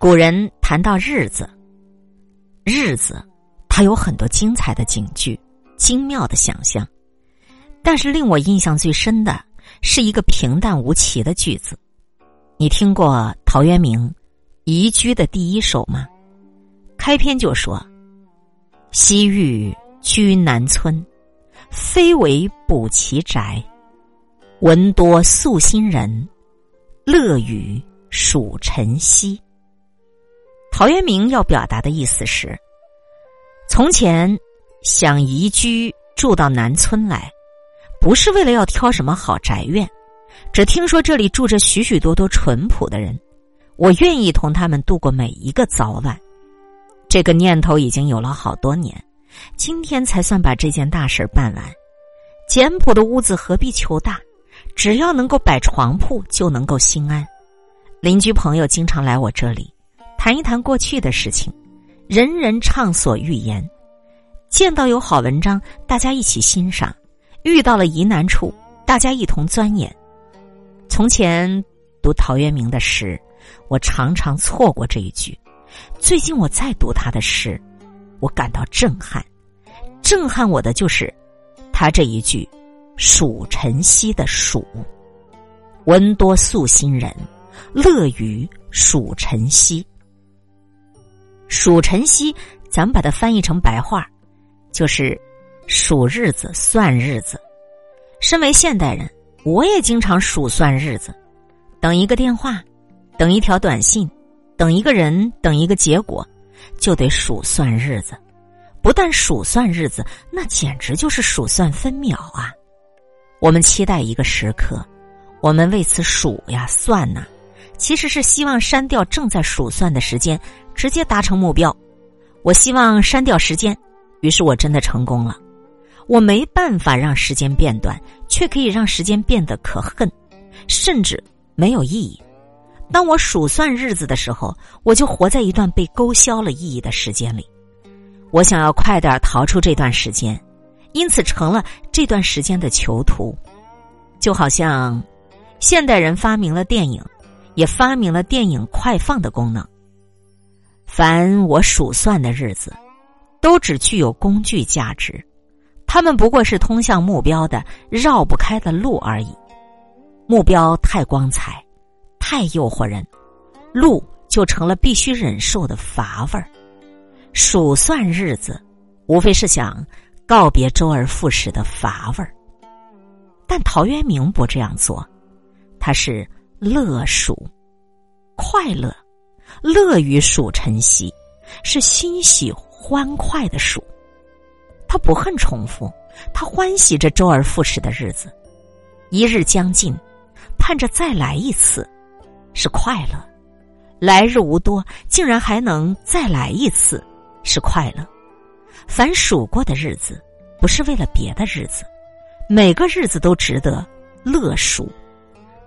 古人谈到日子，日子，它有很多精彩的景句、精妙的想象，但是令我印象最深的是一个平淡无奇的句子。你听过陶渊明《移居》的第一首吗？开篇就说：“西域居南村，非为补其宅，闻多素心人，乐与蜀尘兮。”陶渊明要表达的意思是：从前想移居住到南村来，不是为了要挑什么好宅院，只听说这里住着许许多多淳朴的人，我愿意同他们度过每一个早晚。这个念头已经有了好多年，今天才算把这件大事办完。简朴的屋子何必求大？只要能够摆床铺，就能够心安。邻居朋友经常来我这里。谈一谈过去的事情，人人畅所欲言。见到有好文章，大家一起欣赏；遇到了疑难处，大家一同钻研。从前读陶渊明的诗，我常常错过这一句。最近我再读他的诗，我感到震撼。震撼我的就是他这一句“蜀晨曦”的“蜀”，闻多素心人，乐于蜀晨曦。数晨曦，咱们把它翻译成白话，就是数日子、算日子。身为现代人，我也经常数算日子，等一个电话，等一条短信，等一个人，等一个结果，就得数算日子。不但数算日子，那简直就是数算分秒啊！我们期待一个时刻，我们为此数呀算呐。其实是希望删掉正在数算的时间，直接达成目标。我希望删掉时间，于是我真的成功了。我没办法让时间变短，却可以让时间变得可恨，甚至没有意义。当我数算日子的时候，我就活在一段被勾销了意义的时间里。我想要快点逃出这段时间，因此成了这段时间的囚徒。就好像现代人发明了电影。也发明了电影快放的功能。凡我数算的日子，都只具有工具价值，他们不过是通向目标的绕不开的路而已。目标太光彩，太诱惑人，路就成了必须忍受的乏味儿。数算日子，无非是想告别周而复始的乏味儿。但陶渊明不这样做，他是。乐蜀，快乐，乐于蜀晨曦，是欣喜欢快的蜀。他不恨重复，他欢喜着周而复始的日子。一日将尽，盼着再来一次，是快乐。来日无多，竟然还能再来一次，是快乐。凡数过的日子，不是为了别的日子，每个日子都值得乐数。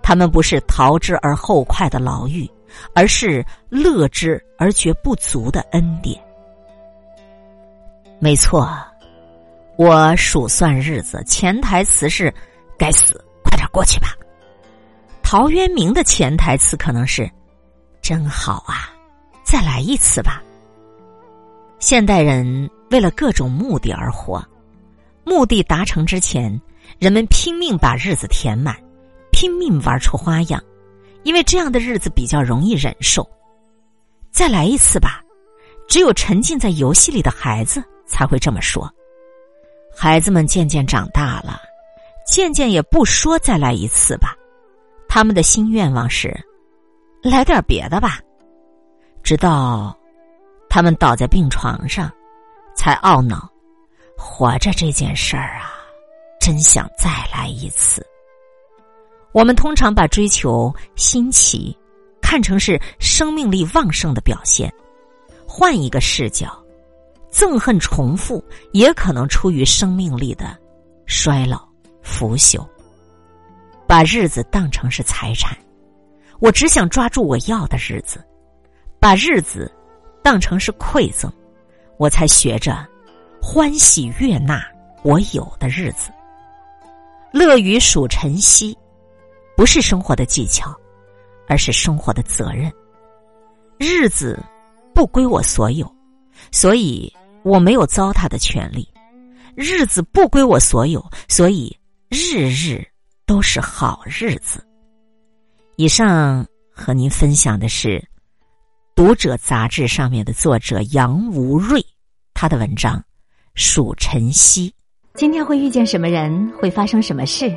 他们不是逃之而后快的牢狱，而是乐之而觉不足的恩典。没错，我数算日子，潜台词是“该死，快点过去吧”。陶渊明的潜台词可能是“真好啊，再来一次吧”。现代人为了各种目的而活，目的达成之前，人们拼命把日子填满。拼命玩出花样，因为这样的日子比较容易忍受。再来一次吧，只有沉浸在游戏里的孩子才会这么说。孩子们渐渐长大了，渐渐也不说再来一次吧。他们的新愿望是来点别的吧。直到他们倒在病床上，才懊恼：活着这件事儿啊，真想再来一次。我们通常把追求新奇看成是生命力旺盛的表现。换一个视角，憎恨重复也可能出于生命力的衰老腐朽。把日子当成是财产，我只想抓住我要的日子；把日子当成是馈赠，我才学着欢喜悦纳我有的日子。乐于数晨曦。不是生活的技巧，而是生活的责任。日子不归我所有，所以我没有糟蹋的权利。日子不归我所有，所以日日都是好日子。以上和您分享的是《读者》杂志上面的作者杨无瑞他的文章《数晨曦》。今天会遇见什么人，会发生什么事，